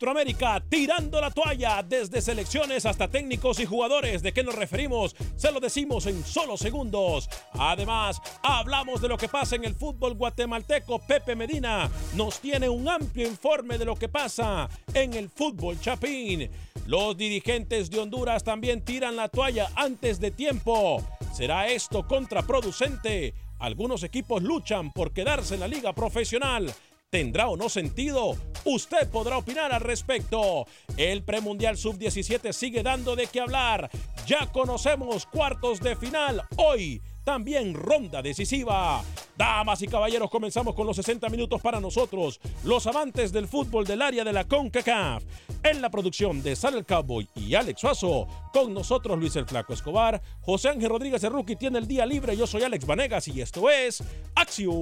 Centroamérica, tirando la toalla desde selecciones hasta técnicos y jugadores. ¿De qué nos referimos? Se lo decimos en solo segundos. Además, hablamos de lo que pasa en el fútbol guatemalteco. Pepe Medina nos tiene un amplio informe de lo que pasa en el fútbol chapín. Los dirigentes de Honduras también tiran la toalla antes de tiempo. ¿Será esto contraproducente? Algunos equipos luchan por quedarse en la liga profesional. ¿Tendrá o no sentido? Usted podrá opinar al respecto. El premundial sub-17 sigue dando de qué hablar. Ya conocemos cuartos de final. Hoy también ronda decisiva. Damas y caballeros, comenzamos con los 60 minutos para nosotros, los amantes del fútbol del área de la CONCACAF. En la producción de Sal el Cowboy y Alex Suazo, con nosotros Luis el Flaco Escobar, José Ángel Rodríguez Rookie tiene el día libre, yo soy Alex Vanegas y esto es Acción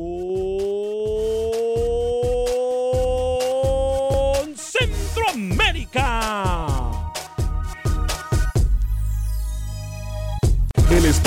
Centroamérica.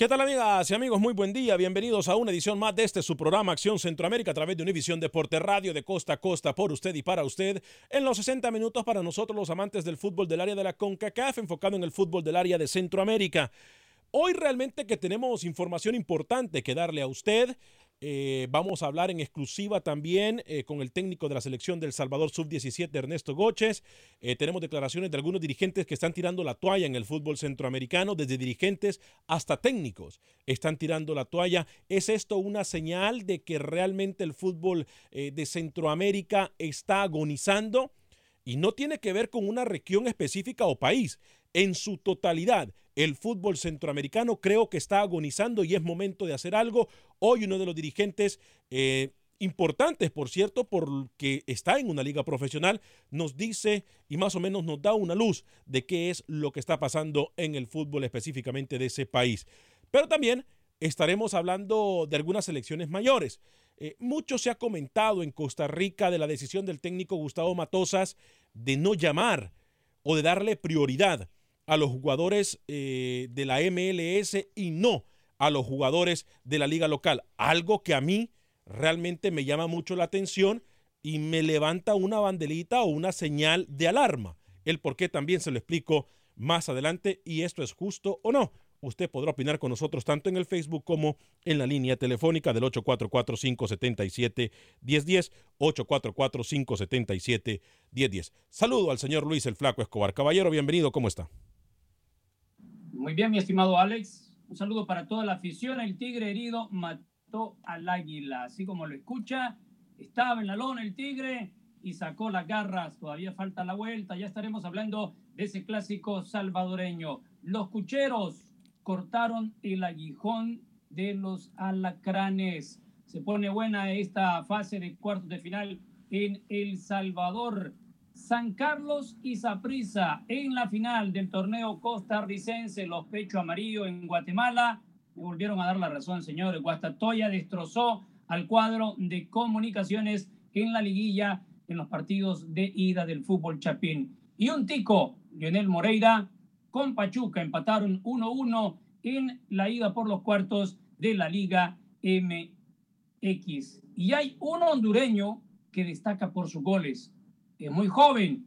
¿Qué tal amigas y amigos? Muy buen día. Bienvenidos a una edición más de este su programa Acción Centroamérica a través de Univisión Deporte Radio de costa a costa por usted y para usted en los 60 minutos para nosotros los amantes del fútbol del área de la CONCACAF enfocado en el fútbol del área de Centroamérica. Hoy realmente que tenemos información importante que darle a usted. Eh, vamos a hablar en exclusiva también eh, con el técnico de la selección del Salvador Sub-17, Ernesto Goches. Eh, tenemos declaraciones de algunos dirigentes que están tirando la toalla en el fútbol centroamericano, desde dirigentes hasta técnicos están tirando la toalla. ¿Es esto una señal de que realmente el fútbol de Centroamérica está agonizando? Y no tiene que ver con una región específica o país. En su totalidad, el fútbol centroamericano creo que está agonizando y es momento de hacer algo. Hoy uno de los dirigentes eh, importantes, por cierto, porque está en una liga profesional, nos dice y más o menos nos da una luz de qué es lo que está pasando en el fútbol específicamente de ese país. Pero también estaremos hablando de algunas selecciones mayores. Eh, mucho se ha comentado en Costa Rica de la decisión del técnico Gustavo Matosas de no llamar o de darle prioridad a los jugadores eh, de la MLS y no a los jugadores de la liga local. Algo que a mí realmente me llama mucho la atención y me levanta una bandelita o una señal de alarma. El por qué también se lo explico más adelante y esto es justo o no. Usted podrá opinar con nosotros tanto en el Facebook como en la línea telefónica del 844-577-1010, 844-577-1010. Saludo al señor Luis el Flaco Escobar. Caballero, bienvenido, ¿cómo está? Muy bien, mi estimado Alex. Un saludo para toda la afición. El tigre herido mató al águila. Así como lo escucha, estaba en la lona el tigre y sacó las garras. Todavía falta la vuelta. Ya estaremos hablando de ese clásico salvadoreño. Los cucheros cortaron el aguijón de los alacranes. Se pone buena esta fase de cuartos de final en El Salvador. San Carlos y Saprissa en la final del torneo costarricense, los Pecho Amarillo en Guatemala. Me volvieron a dar la razón, señores. Guastatoya destrozó al cuadro de comunicaciones en la liguilla en los partidos de ida del fútbol chapín. Y un tico, Lionel Moreira, con Pachuca empataron 1-1 en la ida por los cuartos de la Liga MX. Y hay un hondureño que destaca por sus goles es muy joven,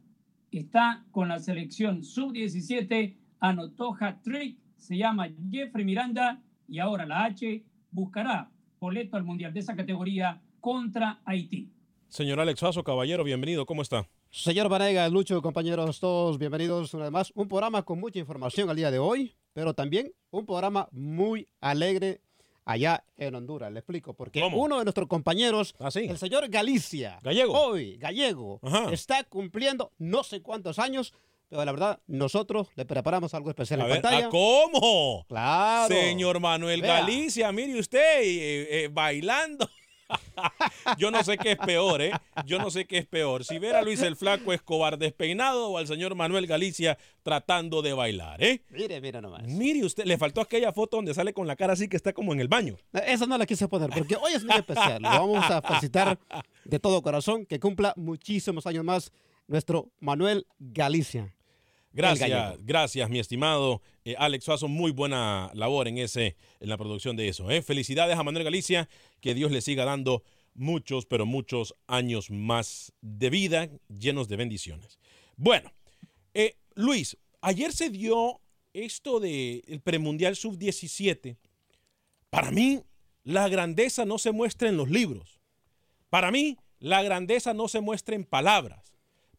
está con la selección sub-17, anotó hat-trick, se llama Jeffrey Miranda y ahora la H buscará boleto al Mundial de esa categoría contra Haití. Señor Alex Faso, caballero, bienvenido, ¿cómo está? Señor Vanega, Lucho, compañeros, todos bienvenidos una vez más. Un programa con mucha información al día de hoy, pero también un programa muy alegre allá en Honduras. Le explico, porque uno de nuestros compañeros, ¿Ah, el señor Galicia, gallego, hoy gallego, está cumpliendo no sé cuántos años. Pero la verdad, nosotros le preparamos algo especial en pantalla. ¿Cómo? Claro. Señor Manuel Galicia, mire usted, eh, eh, bailando. Yo no sé qué es peor, ¿eh? Yo no sé qué es peor. Si ver a Luis el Flaco Escobar despeinado o al señor Manuel Galicia tratando de bailar, ¿eh? Mire, mire nomás. Mire usted, le faltó aquella foto donde sale con la cara así que está como en el baño. Esa no la quise poner porque hoy es muy especial. Lo vamos a felicitar de todo corazón que cumpla muchísimos años más nuestro Manuel Galicia. Gracias, gracias, mi estimado eh, Alex Faso. Muy buena labor en ese, en la producción de eso. ¿eh? Felicidades a Manuel Galicia, que Dios le siga dando muchos, pero muchos años más de vida, llenos de bendiciones. Bueno, eh, Luis, ayer se dio esto del el premundial sub-17. Para mí, la grandeza no se muestra en los libros. Para mí, la grandeza no se muestra en palabras.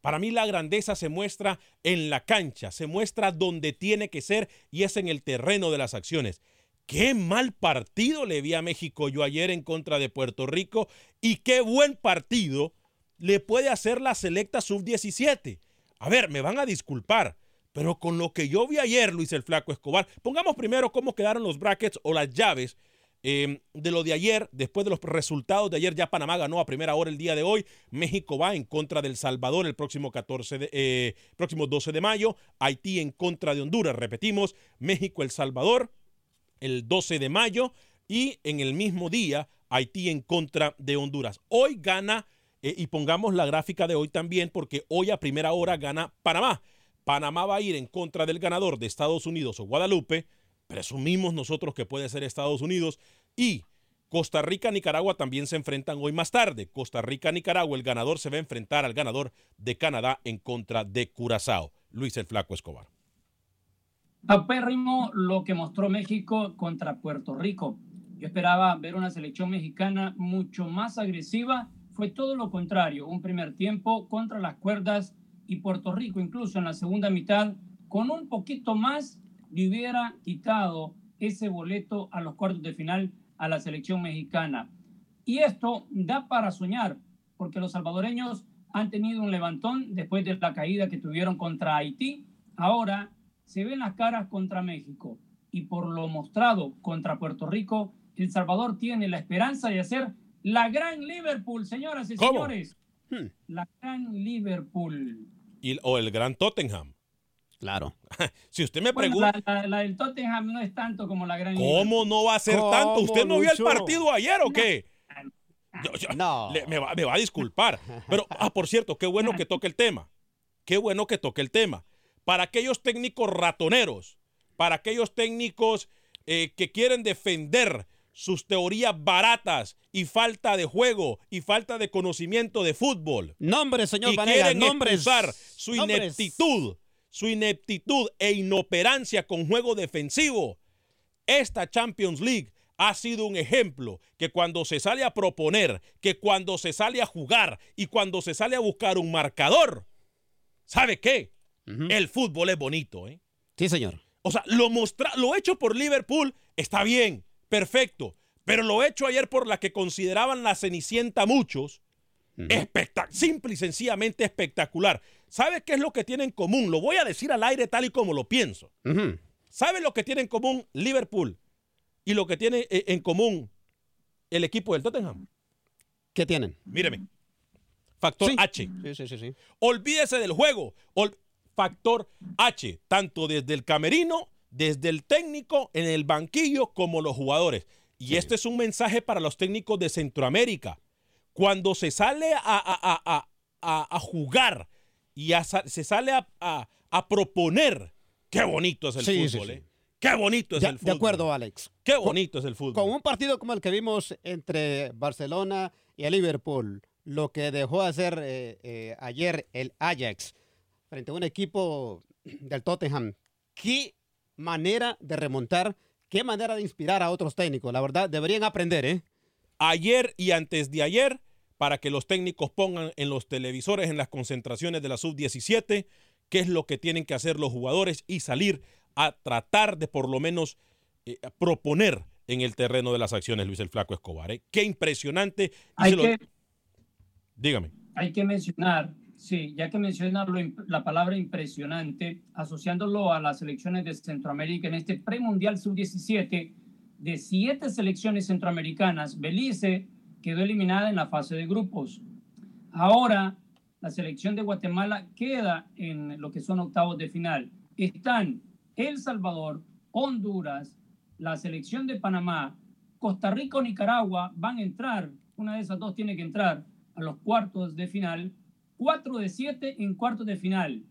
Para mí la grandeza se muestra en la cancha, se muestra donde tiene que ser y es en el terreno de las acciones. Qué mal partido le vi a México yo ayer en contra de Puerto Rico y qué buen partido le puede hacer la selecta sub-17. A ver, me van a disculpar, pero con lo que yo vi ayer, Luis el Flaco Escobar, pongamos primero cómo quedaron los brackets o las llaves Em, de lo de ayer, después de los resultados de ayer, ya Panamá ganó a primera hora el día de hoy. México va en contra del Salvador el próximo, 14 de, eh, próximo 12 de mayo. Haití en contra de Honduras. Repetimos, México, El Salvador el 12 de mayo. Y en el mismo día, Haití en contra de Honduras. Hoy gana, eh, y pongamos la gráfica de hoy también, porque hoy a primera hora gana Panamá. Panamá va a ir en contra del ganador de Estados Unidos o Guadalupe presumimos nosotros que puede ser Estados Unidos y Costa Rica, Nicaragua también se enfrentan hoy más tarde. Costa Rica, Nicaragua, el ganador se va a enfrentar al ganador de Canadá en contra de Curazao. Luis el Flaco Escobar. Apérrimo lo que mostró México contra Puerto Rico. Yo esperaba ver una selección mexicana mucho más agresiva. Fue todo lo contrario, un primer tiempo contra las cuerdas y Puerto Rico incluso en la segunda mitad con un poquito más le hubiera quitado ese boleto a los cuartos de final a la selección mexicana. Y esto da para soñar, porque los salvadoreños han tenido un levantón después de la caída que tuvieron contra Haití. Ahora se ven las caras contra México y por lo mostrado contra Puerto Rico, El Salvador tiene la esperanza de hacer la gran Liverpool, señoras y señores. Hmm. La gran Liverpool. Y, o el gran Tottenham. Claro. si usted me pregunta. La, del Tottenham no es tanto como la gran. ¿Cómo no va a ser tanto? ¿Usted no vio el partido ayer o qué? no. me, va, a disculpar. Pero, ah, por cierto, qué bueno que toque el tema. Qué bueno que toque el tema. Para aquellos técnicos ratoneros, para aquellos técnicos eh, que quieren defender sus teorías baratas y falta de juego y falta de conocimiento de fútbol. Nombres, señor y quieren usar su ineptitud su ineptitud e inoperancia con juego defensivo. Esta Champions League ha sido un ejemplo que cuando se sale a proponer, que cuando se sale a jugar y cuando se sale a buscar un marcador, ¿sabe qué? El fútbol es bonito, ¿eh? Sí, señor. O sea, lo, lo hecho por Liverpool está bien, perfecto, pero lo hecho ayer por la que consideraban la Cenicienta muchos, simple y sencillamente espectacular. ¿Sabe qué es lo que tiene en común? Lo voy a decir al aire tal y como lo pienso. ¿Sabe lo que tiene en común Liverpool y lo que tiene eh, en común el equipo del Tottenham? ¿Qué tienen? Míreme. Factor H. Sí, sí, sí, Olvídese del juego. factor H, tanto desde el camerino, desde el técnico, en el banquillo, como los jugadores. Y este es un mensaje para los técnicos de Centroamérica. Cuando se sale a, a jugar y se sale a, proponer. Qué bonito es el fútbol, ¿eh? Qué bonito es el fútbol. De acuerdo, Alex. Qué bonito es el fútbol. Con un partido como el que vimos entre Barcelona y el Liverpool, lo que dejó hacer eh, eh, ayer el Ajax frente a un equipo del Tottenham, qué manera de remontar, qué manera de inspirar a otros técnicos. La verdad, deberían aprender, ¿eh? Ayer y antes de ayer para que los técnicos pongan en los televisores, en las concentraciones de la sub-17, qué es lo que tienen que hacer los jugadores y salir a tratar de por lo menos eh, proponer en el terreno de las acciones, Luis el Flaco Escobar. ¿eh? Qué impresionante. Hay que, Dígame. Hay que mencionar, sí, ya que mencionar la palabra impresionante, asociándolo a las selecciones de Centroamérica en este premundial sub-17, de siete selecciones centroamericanas, Belice, quedó eliminada en la fase de grupos. Ahora, la selección de Guatemala queda en lo que son octavos de final. Están El Salvador, Honduras, la selección de Panamá, Costa Rica o Nicaragua van a entrar, una de esas dos tiene que entrar a los cuartos de final, cuatro de siete en cuartos de final.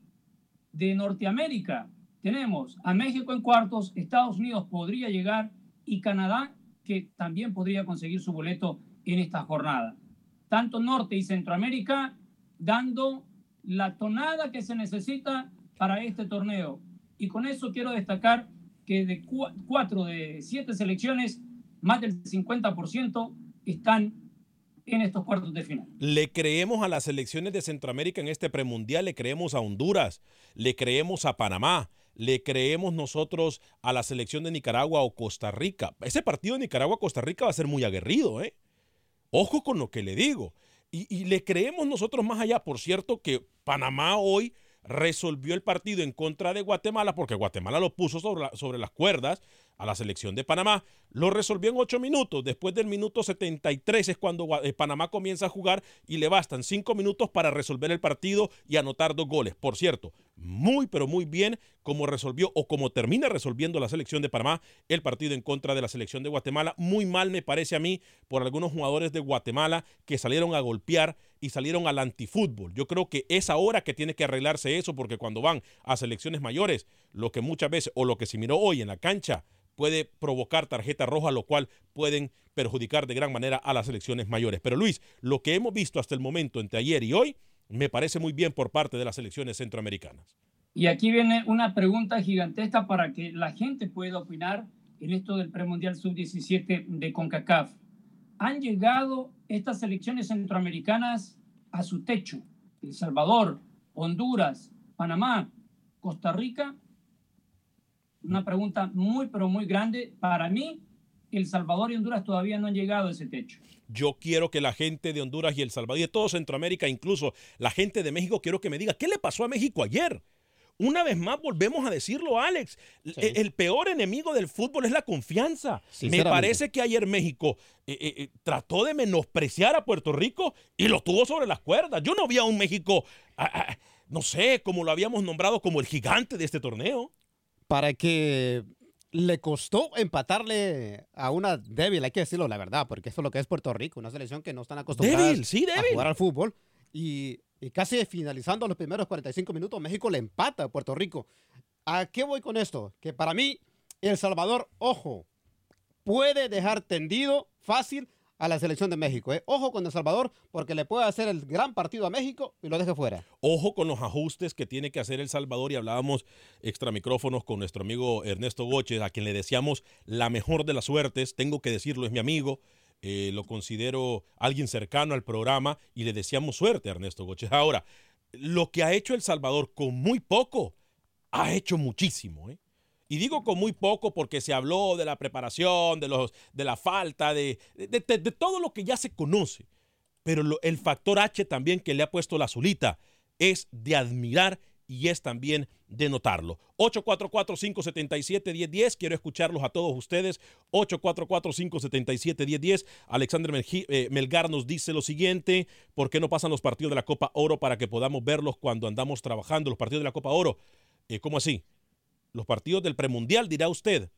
De Norteamérica tenemos a México en cuartos, Estados Unidos podría llegar y Canadá que también podría conseguir su boleto en esta jornada. Tanto Norte y Centroamérica dando la tonada que se necesita para este torneo. Y con eso quiero destacar que de cuatro de siete selecciones, más del 50% están en estos cuartos de final. Le creemos a las selecciones de Centroamérica en este premundial, le creemos a Honduras, le creemos a Panamá, le creemos nosotros a la selección de Nicaragua o Costa Rica. Ese partido de Nicaragua-Costa Rica va a ser muy aguerrido, ¿eh? Ojo con lo que le digo. Y, le creemos nosotros más allá, por cierto, que Panamá hoy resolvió el partido en contra de Guatemala, porque Guatemala lo puso sobre, sobre las cuerdas a la selección de Panamá. Lo resolvió en ocho minutos. Después del minuto 73 es cuando eh, Panamá comienza a jugar y le bastan cinco minutos para resolver el partido y anotar dos goles. Por cierto, muy pero muy bien como resolvió o como termina resolviendo la selección de Panamá el partido en contra de la selección de Guatemala. Muy mal me parece a mí por algunos jugadores de Guatemala que salieron a golpear y salieron al antifútbol. Yo creo que es ahora que tiene que arreglarse eso porque cuando van a selecciones mayores, lo que muchas veces o lo que se miró hoy en la cancha puede provocar tarjeta roja, lo cual pueden perjudicar de gran manera a las selecciones mayores. Pero Luis, lo que hemos visto hasta el momento entre ayer y hoy me parece muy bien por parte de las selecciones centroamericanas. Y aquí viene una pregunta gigantesca para que la gente pueda opinar en esto del premundial sub-17 de CONCACAF. Han llegado estas selecciones centroamericanas a su techo. El Salvador, Honduras, Panamá, Costa Rica. Una pregunta muy, pero muy grande. Para mí, El Salvador y Honduras todavía no han llegado a ese techo. Yo quiero que la gente de Honduras y El Salvador y de todo Centroamérica, incluso la gente de México, quiero que me diga, ¿qué le pasó a México ayer? Una vez más volvemos a decirlo, Alex. El, peor enemigo del fútbol es la confianza. Me parece que ayer México eh, eh, eh, trató de menospreciar a Puerto Rico y lo tuvo sobre las cuerdas. Yo no vi a un México, no sé, como lo habíamos nombrado como el gigante de este torneo. Para que le costó empatarle a una débil, hay que decirlo la verdad, porque eso es lo que es Puerto Rico, una selección que no están acostumbradas a jugar al fútbol. Y y casi finalizando los primeros 45 minutos, México le empata a Puerto Rico. ¿A qué voy con esto? Que para mí, El Salvador, ojo, puede dejar tendido fácil a la selección de México. ¿eh? Ojo con El Salvador porque le puede hacer el gran partido a México y lo deje fuera. Ojo con los ajustes que tiene que hacer El Salvador y hablábamos extra micrófonos con nuestro amigo Ernesto Goches, a quien le deseamos la mejor de las suertes. Tengo que decirlo, es mi amigo. Eh, lo considero alguien cercano al programa y le deseamos suerte a Ernesto Goches. Ahora, lo que ha hecho El Salvador con muy poco, ha hecho muchísimo. ¿eh? Y digo con muy poco porque se habló de la preparación, de, los, de la falta, de, de, todo lo que ya se conoce. Pero el factor H también que le ha puesto la azulita es de admirar y es también de notarlo. 844-577-1010. Quiero escucharlos a todos ustedes. 844-577-1010. Alexander eh, Melgar nos dice lo siguiente. ¿Por qué no pasan los partidos de la Copa Oro para que podamos verlos cuando andamos trabajando? Los partidos de la Copa Oro. Eh, ¿Cómo así? Los partidos del premundial, dirá usted.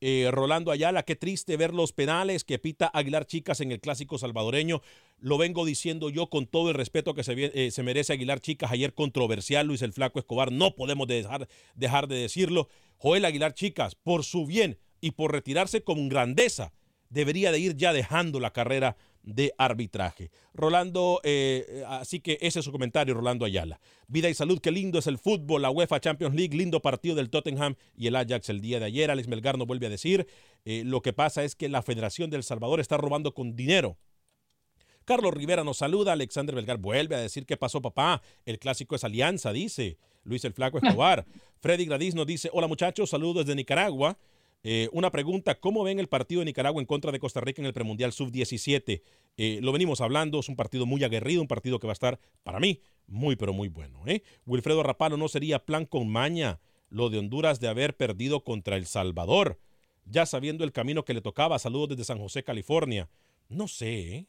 Eh, Rolando Ayala, qué triste ver los penales que pita Aguilar Chicas en el clásico salvadoreño. Lo vengo diciendo yo con todo el respeto que se, eh, merece Aguilar Chicas. Ayer controversial Luis el Flaco Escobar, no podemos dejar, dejar de decirlo. Joel Aguilar Chicas, por su bien y por retirarse con grandeza, debería de ir ya dejando la carrera de arbitraje. Rolando, eh, así que ese es su comentario, Rolando Ayala. Vida y salud, qué lindo es el fútbol, la UEFA Champions League, lindo partido del Tottenham y el Ajax el día de ayer. Alex Melgar no vuelve a decir, eh, lo que pasa es que la Federación del Salvador está robando con dinero. Carlos Rivera nos saluda, Alexander Belgar vuelve a decir qué pasó papá, el clásico es alianza, dice Luis el Flaco Escobar. Freddy Gradis nos dice, hola muchachos, saludos desde Nicaragua. Eh, una pregunta, ¿cómo ven el partido de Nicaragua en contra de Costa Rica en el premundial sub-17? Eh, lo venimos hablando, es un partido muy aguerrido, un partido que va a estar, para mí, muy, pero muy bueno. ¿eh? Wilfredo Rapalo, ¿no sería plan con maña lo de Honduras de haber perdido contra El Salvador? Ya sabiendo el camino que le tocaba, saludos desde San José, California. No sé, ¿eh?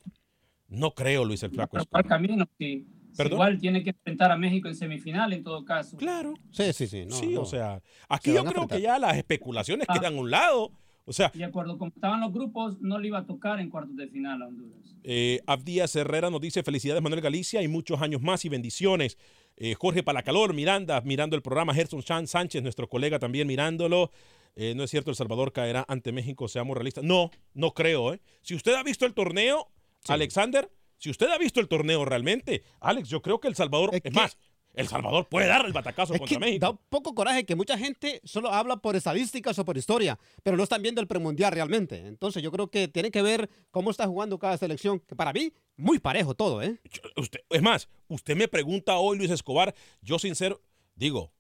no creo, Luis el Flaco. el camino, sí. Igual tiene que enfrentar a México en semifinal en todo caso. Claro. Sí, sí, sí. sí, o sea, aquí yo creo que ya las especulaciones ah. quedan a un lado. O sea, de acuerdo, como estaban los grupos, no le iba a tocar en cuartos de final a Honduras. Eh, Abdías Herrera nos dice felicidades Manuel Galicia y muchos años más y bendiciones. Eh, Jorge Palacalor, Miranda, mirando el programa. Gerson Chan Sánchez, nuestro colega también mirándolo. Eh, no es cierto, El Salvador caerá ante México, seamos realistas. No, no creo. ¿eh? Si usted ha visto el torneo, Alexander, si usted ha visto el torneo realmente, Alex, yo creo que El Salvador, es, más, El Salvador puede dar el batacazo contra México. Da un poco coraje que mucha gente solo habla por estadísticas o por historia, pero no están viendo el premundial realmente. Entonces yo creo que tiene que ver cómo está jugando cada selección, que para mí, muy parejo todo, ¿eh? Usted, es más, usted me pregunta hoy, Luis Escobar, yo sincero, digo,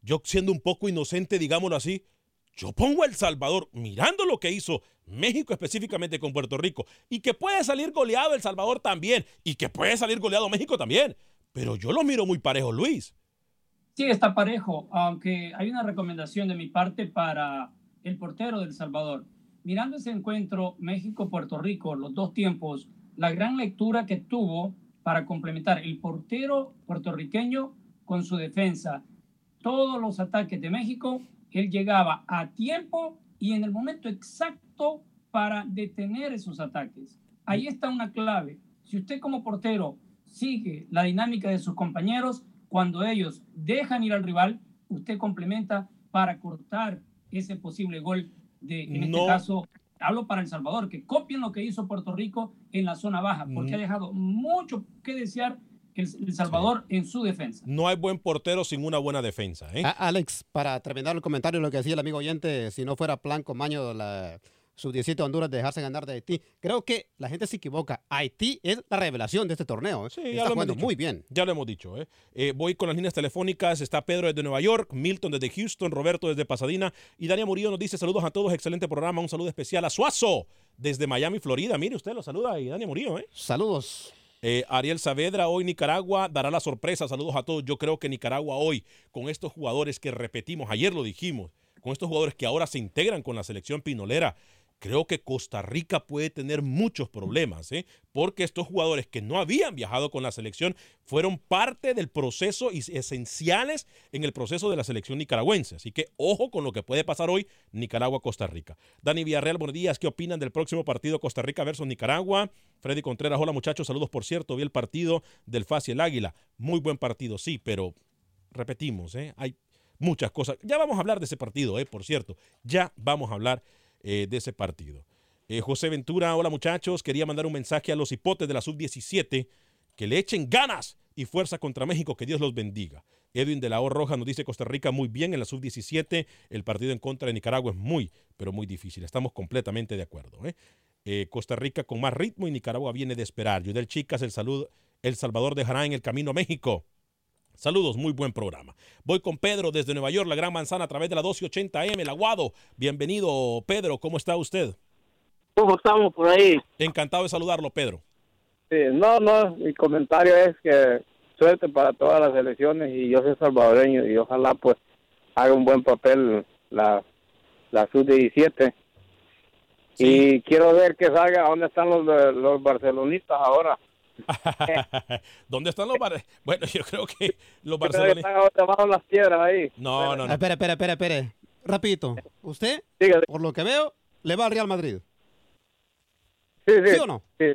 yo siendo un poco inocente, digámoslo así, yo pongo El Salvador mirando lo que hizo México específicamente con Puerto Rico y que puede salir goleado El Salvador también y que puede salir goleado México también. Pero yo lo miro muy parejo, Luis. Sí, está parejo, aunque hay una recomendación de mi parte para el portero del Salvador. Mirando ese encuentro México-Puerto Rico, los dos tiempos, la gran lectura que tuvo para complementar el portero puertorriqueño con su defensa. Todos los ataques de México él llegaba a tiempo y en el momento exacto para detener esos ataques. Ahí está una clave. Si usted como portero sigue la dinámica de sus compañeros, cuando ellos dejan ir al rival, usted complementa para cortar ese posible gol de, en este caso, hablo para El Salvador, que copien lo que hizo Puerto Rico en la zona baja, porque ha dejado mucho que desear El, Salvador en su defensa. No hay buen portero sin una buena defensa. ¿eh? Alex, para terminar el comentario, lo que decía el amigo oyente, si no fuera plan Maño la sub-17 Honduras de dejarse ganar de Haití. Creo que la gente se equivoca. Haití es la revelación de este torneo. ¿eh? Sí, ya lo hemos dicho. muy bien. Ya lo hemos dicho. ¿eh? ¿eh? voy con las líneas telefónicas. Está Pedro desde Nueva York, Milton desde Houston, Roberto desde Pasadena y Dania Murillo nos dice saludos a todos. Excelente programa. Un saludo especial a Suazo desde Miami, Florida. Mire, usted lo saluda y Dania Murillo. ¿eh? Saludos. Eh, Ariel Saavedra, hoy Nicaragua dará la sorpresa. Saludos a todos. Yo creo que Nicaragua hoy, con estos jugadores que repetimos, ayer lo dijimos, con estos jugadores que ahora se integran con la selección pinolera, creo que Costa Rica puede tener muchos problemas, ¿eh? porque estos jugadores que no habían viajado con la selección fueron parte del proceso y esenciales en el proceso de la selección nicaragüense. Así que ojo con lo que puede pasar hoy Nicaragua-Costa Rica. Dani Villarreal, buenos días. ¿Qué opinan del próximo partido Costa Rica versus Nicaragua? Freddy Contreras, hola muchachos, saludos por cierto. Vi el partido del FAS y el Águila. Muy buen partido, sí, pero repetimos, ¿eh? hay muchas cosas. Ya vamos a hablar de ese partido, ¿eh? por cierto. Ya vamos a hablar eh, de ese partido. Eh, José Ventura, hola muchachos, quería mandar un mensaje a los hipotes de la sub-17 que le echen ganas y fuerza contra México, que Dios los bendiga. Edwin de la O Roja nos dice Costa Rica muy bien en la sub-17, el partido en contra de Nicaragua es muy, pero muy difícil. Estamos completamente de acuerdo. ¿eh? Costa Rica con más ritmo y Nicaragua viene de esperar. Yudel Chicas, el salud, El Salvador dejará en el camino a México. Saludos, muy buen programa. Voy con Pedro desde Nueva York, la Gran Manzana, a través de la 1280M, el Aguado. Bienvenido, Pedro. ¿Cómo está usted? ¿Cómo estamos por ahí? Encantado de saludarlo, Pedro. Sí, no, no, mi comentario es que suerte para todas las elecciones y yo soy salvadoreño y ojalá pues haga un buen papel la, la sub-17. Y quiero ver que salga dónde están los, los barcelonistas ahora. ¿Dónde están los bar... Bueno, yo creo que los barcelonistas... Están las piedras ahí. No, no, no. Espera, espera, espera, espera. Rapidito. ¿Usted, por lo que veo, le va al Real Madrid? Sí, sí. ¿Sí o no? Sí.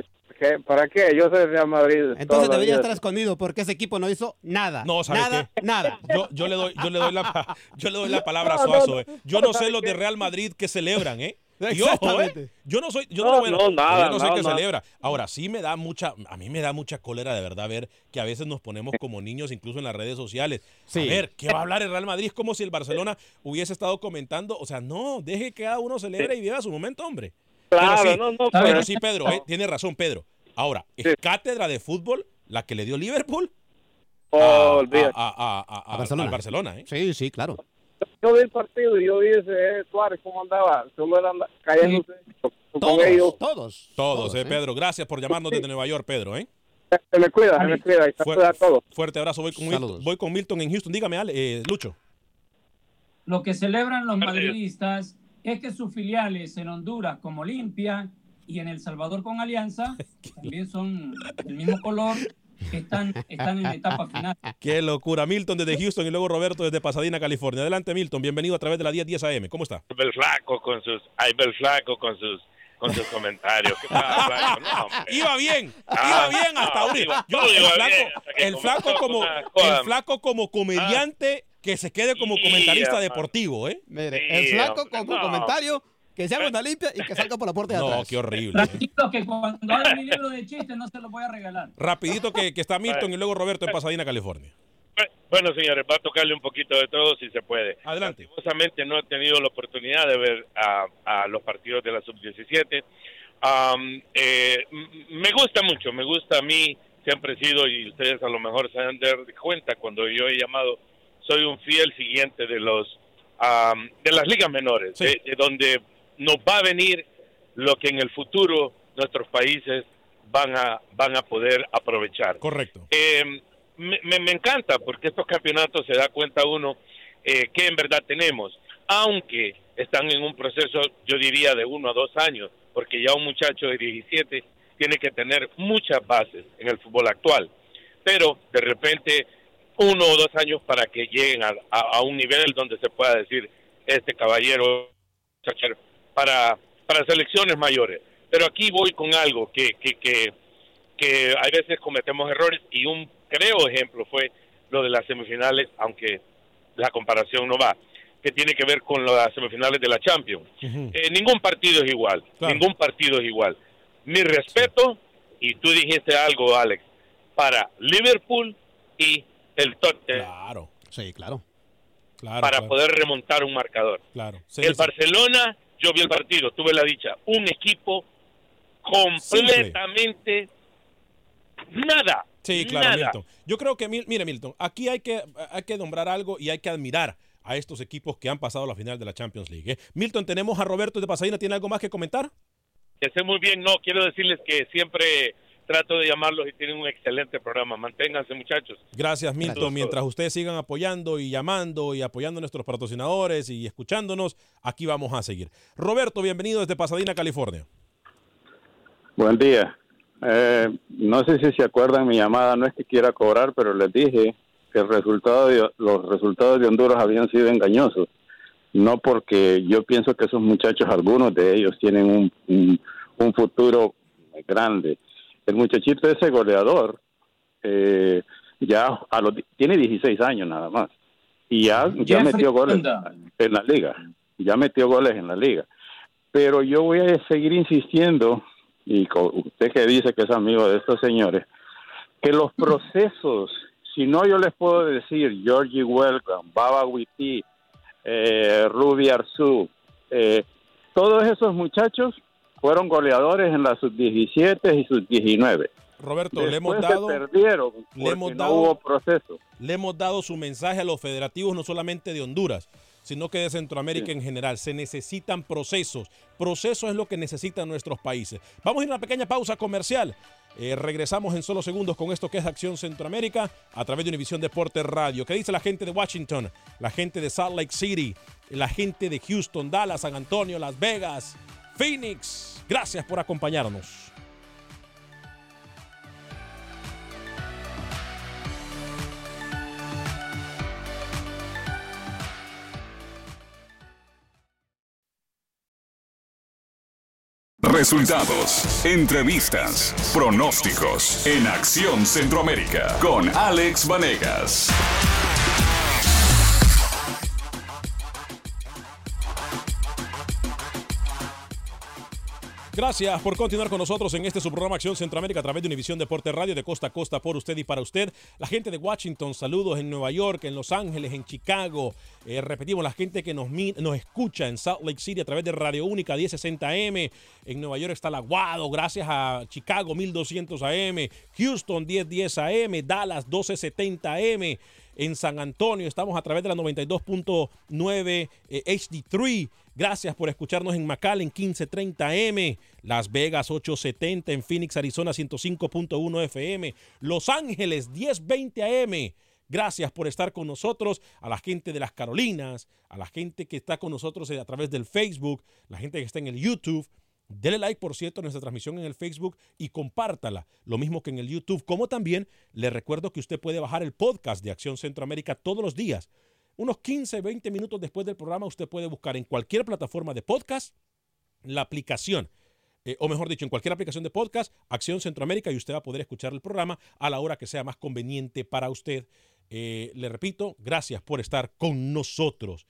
¿Para qué? Yo soy Real Madrid. Entonces debería estar escondido porque ese equipo no hizo nada. No, ¿sabe nada, qué? nada. Yo, yo, le doy, yo, le doy la, yo le doy la palabra a Suazo. Eh. Yo no sé los de Real Madrid que celebran, ¿eh? Yo, ¿eh? yo no soy, yo no, no, nada, yo no soy que celebra. Ahora sí me da mucha, a mí me da mucha cólera de verdad ver que a veces nos ponemos como niños incluso en las redes sociales. A ver, ¿qué va a hablar el Real Madrid? Es como si el Barcelona hubiese estado comentando, o sea, no, deje que cada uno celebre y viva su momento, hombre. Claro, pero sí, no, no, pero sí Pedro, eh, tiene razón, Pedro. Ahora, ¿es cátedra de fútbol la que le dio Liverpool? Oh, a, a, Barcelona. Barcelona ¿eh? Sí, sí, claro yo vi el partido y yo vi ese Suárez cómo andaba, solo era cayéndose todos, ellos. Todos, todos, eh, Pedro. Gracias por llamarnos desde Nueva York, Pedro, ¿eh? Se me cuida, se me cuida. Fuerte, fuerte abrazo. Voy con, Milton, voy con Milton en Houston. Dígame, Ale, eh, Lucho. Lo que celebran los madridistas es que sus filiales en Honduras como Olimpia y en El Salvador con Alianza también son del mismo color están, están en la etapa final. Qué locura. Milton desde Houston y luego Roberto desde Pasadena, California. Adelante, Milton. Bienvenido a través de la 1010 AM. ¿Cómo está? El flaco con sus, ay, el flaco con sus con sus comentarios. iba bien, iba bien hasta ahorita. el, flaco, el, flaco como, el flaco como comediante que se quede como comentarista deportivo, ¿eh? Mire, el flaco como comentario que se haga una limpia y que salga por la puerta de atrás. No, qué horrible. Rapidito que cuando haga mi libro de chistes no se lo voy a regalar. Rapidito que, que está Milton y luego Roberto en Pasadena, California. Bueno, señores, va a tocarle un poquito de todo si se puede. Adelante. Justamente no he tenido la oportunidad de ver a, a los partidos de la sub-17. eh, me gusta mucho, me gusta a mí, siempre he sido, y ustedes a lo mejor se han de cuenta cuando yo he llamado, soy un fiel siguiente de los de las ligas menores, de, donde nos va a venir lo que en el futuro nuestros países van a, van a poder aprovechar. Correcto. Eh, me, me, encanta porque estos campeonatos se da cuenta uno eh, que en verdad tenemos, aunque están en un proceso, yo diría, de uno a dos años, porque ya un muchacho de 17 tiene que tener muchas bases en el fútbol actual, pero de repente uno o dos años para que lleguen a, a, un nivel donde se pueda decir, este caballero para, para selecciones mayores. Pero aquí voy con algo que, que, que, que a veces cometemos errores y un creo ejemplo fue lo de las semifinales, aunque la comparación no va, que tiene que ver con las semifinales de la Champions. Eh, ningún partido es igual, ningún partido es igual. Mi respeto, y tú dijiste algo, Alex, para Liverpool y el Tottenham. Claro, sí, claro. para poder remontar un marcador. Claro. el Barcelona, yo vi el partido, tuve la dicha, un equipo completamente nada. Sí, claro, Milton. Yo creo que, mire, Milton, aquí hay que, hay que nombrar algo y hay que admirar a estos equipos que han pasado a la final de la Champions League. ¿eh? Milton, tenemos a Roberto de Pasadena. ¿Tiene algo más que comentar? Que sé muy bien. No, quiero decirles que siempre trato de llamarlos y tienen un excelente programa. Manténganse, muchachos. Gracias, Milton. Mientras ustedes sigan apoyando y llamando y apoyando a nuestros patrocinadores y escuchándonos, aquí vamos a seguir. Roberto, bienvenido desde Pasadena, California. Buen día. Eh, no sé si se acuerdan mi llamada, no es que quiera cobrar, pero les dije que el resultado de, los resultados de Honduras habían sido engañosos. No porque yo pienso que esos muchachos, algunos de ellos, tienen un, un, futuro grande. El muchachito ese goleador, eh, ya a los, tiene 16 años nada más. Y ya, ya metió goles en la liga. Ya metió goles en la liga. Pero yo voy a seguir insistiendo y usted que dice que es amigo de estos señores, que los procesos, si no yo les puedo decir Georgie Welcome, Baba Witi, eh, Ruby Arzu, eh, todos esos muchachos fueron goleadores en la sub-17 y sub-19. Roberto, le hemos dado. perdieron le hemos dado, hubo proceso. Le hemos dado su mensaje a los federativos, no solamente de Honduras, sino que de Centroamérica en general. Se necesitan procesos. Procesos es lo que necesitan nuestros países. Vamos a ir a una pequeña pausa comercial. Eh, regresamos en solo segundos con esto que es Acción Centroamérica a través de Univisión Deporte Radio. ¿Qué dice la gente de Washington, la gente de Salt Lake City, la gente de Houston, Dallas, San Antonio, Las Vegas, Phoenix? Gracias por acompañarnos. Resultados, entrevistas, pronósticos en Acción Centroamérica con Alex Vanegas. Gracias por continuar con nosotros en este su programa Acción Centroamérica a través de Univisión Deporte Radio de costa a costa por usted y para usted. La gente de Washington, saludos en Nueva York, en Los Ángeles, en Chicago. Eh, repetimos, la gente que nos, nos escucha en Salt Lake City a través de Radio Única 1060M. En Nueva York está la Guado, gracias a Chicago 1200 AM. Houston 1010 AM. Dallas 1270M. En San Antonio estamos a través de la 92.9 HD3. Gracias por escucharnos en McAllen 1530M, Las Vegas 870, en Phoenix, Arizona 105.1 FM, Los Ángeles 1020 AM. Gracias por estar con nosotros, a la gente de las Carolinas, a la gente que está con nosotros a través del Facebook, la gente que está en el YouTube. Dele like, por cierto, a nuestra transmisión en el Facebook y compártala, lo mismo que en el YouTube. Como también le recuerdo que usted puede bajar el podcast de Acción Centroamérica todos los días unos 15, 20 minutos después del programa usted puede buscar en cualquier plataforma de podcast la aplicación. Eh, o mejor dicho, en cualquier aplicación de podcast, Acción Centroamérica, y usted va a poder escuchar el programa a la hora que sea más conveniente para usted. Eh, le repito, gracias por estar con nosotros.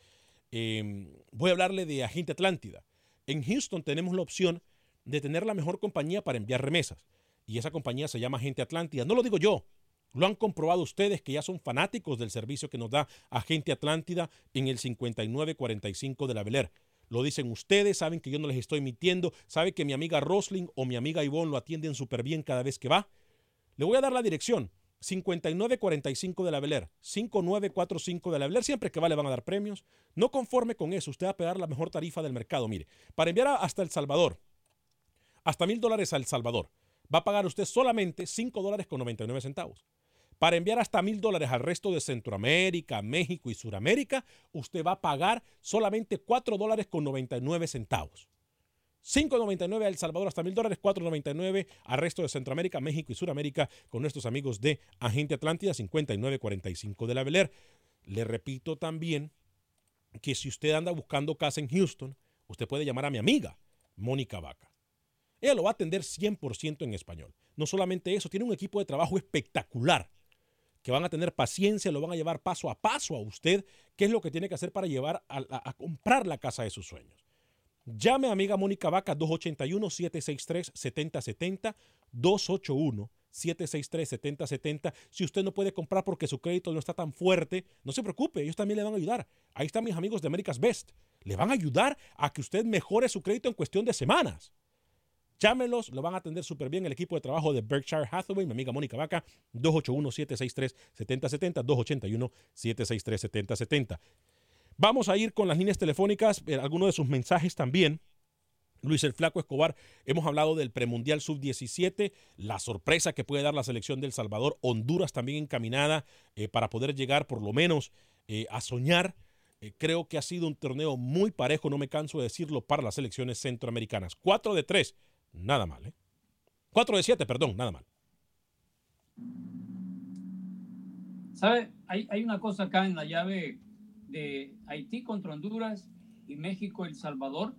Em, voy a hablarle de Agente Atlántida. En Houston tenemos la opción de tener la mejor compañía para enviar remesas. Y esa compañía se llama Agente Atlántida. No lo digo yo, lo han comprobado ustedes que ya son fanáticos del servicio que nos da Agente Atlántida en el 5945 de la Beler. Lo dicen ustedes, saben que yo no les estoy mintiendo, saben que mi amiga Rosling o mi amiga Ivonne lo atienden súper bien cada vez que va. Le voy a dar la dirección. 5945 de la Beler, 5945 de la Beler, siempre que va le van a dar premios. No conforme con eso, usted va a pegar la mejor tarifa del mercado. Mire, para enviar hasta El Salvador, hasta mil dólares a El Salvador, va a pagar usted solamente 5 dólares con 99 centavos. Para enviar hasta mil dólares al resto de Centroamérica, México y Suramérica, usted va a pagar solamente 4 dólares con 99 centavos. 5.99 a El Salvador hasta mil dólares, 4.99 al resto de Centroamérica, México y Suramérica con nuestros amigos de Agente Atlántida 5945 de la Beler. Le repito también que si usted anda buscando casa en Houston, usted puede llamar a mi amiga, Mónica Vaca. Ella lo va a atender 100% en español. No solamente eso, tiene un equipo de trabajo espectacular que van a tener paciencia, lo van a llevar paso a paso a usted, qué es lo que tiene que hacer para llevar a, comprar la casa de sus sueños. Llame a amiga Mónica Vaca 281-763-7070, 281 763-7070. Si usted no puede comprar porque su crédito no está tan fuerte, no se preocupe, ellos también le van a ayudar. Ahí están mis amigos de America's Best. Le van a ayudar a que usted mejore su crédito en cuestión de semanas. Llámelos, lo van a atender súper bien el equipo de trabajo de Berkshire Hathaway, mi amiga Mónica Vaca, 281-763-7070, 281-763-7070. Vamos a ir con las líneas telefónicas, eh, algunos de sus mensajes también. Luis el Flaco Escobar, hemos hablado del premundial sub-17, la sorpresa que puede dar la selección del Salvador, Honduras también encaminada eh, para poder llegar por lo menos eh, a soñar. creo que ha sido un torneo muy parejo, no me canso de decirlo, para las selecciones centroamericanas. 4 de 3, nada mal. ¿eh? 4 de 7, perdón, nada mal. ¿Sabe? Hay una cosa acá en la llave de Haití contra Honduras y México El Salvador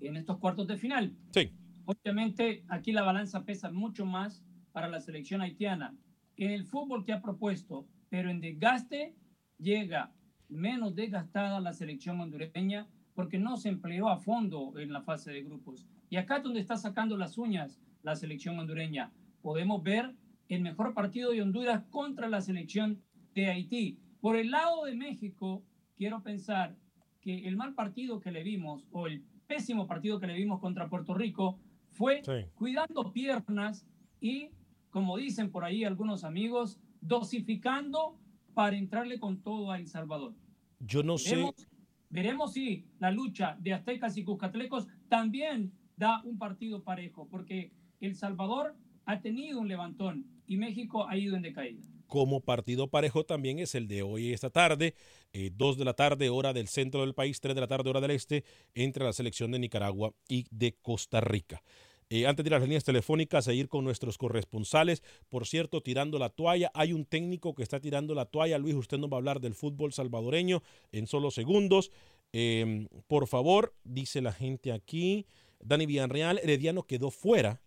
en estos cuartos de final. Sí. Obviamente aquí la balanza pesa mucho más para la selección haitiana en el fútbol que ha propuesto, pero en desgaste llega menos desgastada la selección hondureña porque no se empleó a fondo en la fase de grupos. Y acá es donde está sacando las uñas la selección hondureña. Podemos ver el mejor partido de Honduras contra la selección de Haití. Por el lado de México, quiero pensar que el mal partido que le vimos o el pésimo partido que le vimos contra Puerto Rico fue cuidando piernas y, como dicen por ahí algunos amigos, dosificando para entrarle con todo a El Salvador. Yo no veremos, sé. Veremos si la lucha de aztecas y cuscatlecos también da un partido parejo, porque El Salvador ha tenido un levantón y México ha ido en decaída como partido parejo también es el de hoy esta tarde, eh, 2 de la tarde hora del centro del país, 3 de la tarde hora del este, entre la selección de Nicaragua y de Costa Rica. Eh, antes de ir a las líneas telefónicas, a ir con nuestros corresponsales. Por cierto, tirando la toalla, hay un técnico que está tirando la toalla. Luis, usted nos va a hablar del fútbol salvadoreño en solo segundos. Em, por favor, dice la gente aquí, Dani Villarreal, Herediano quedó fuera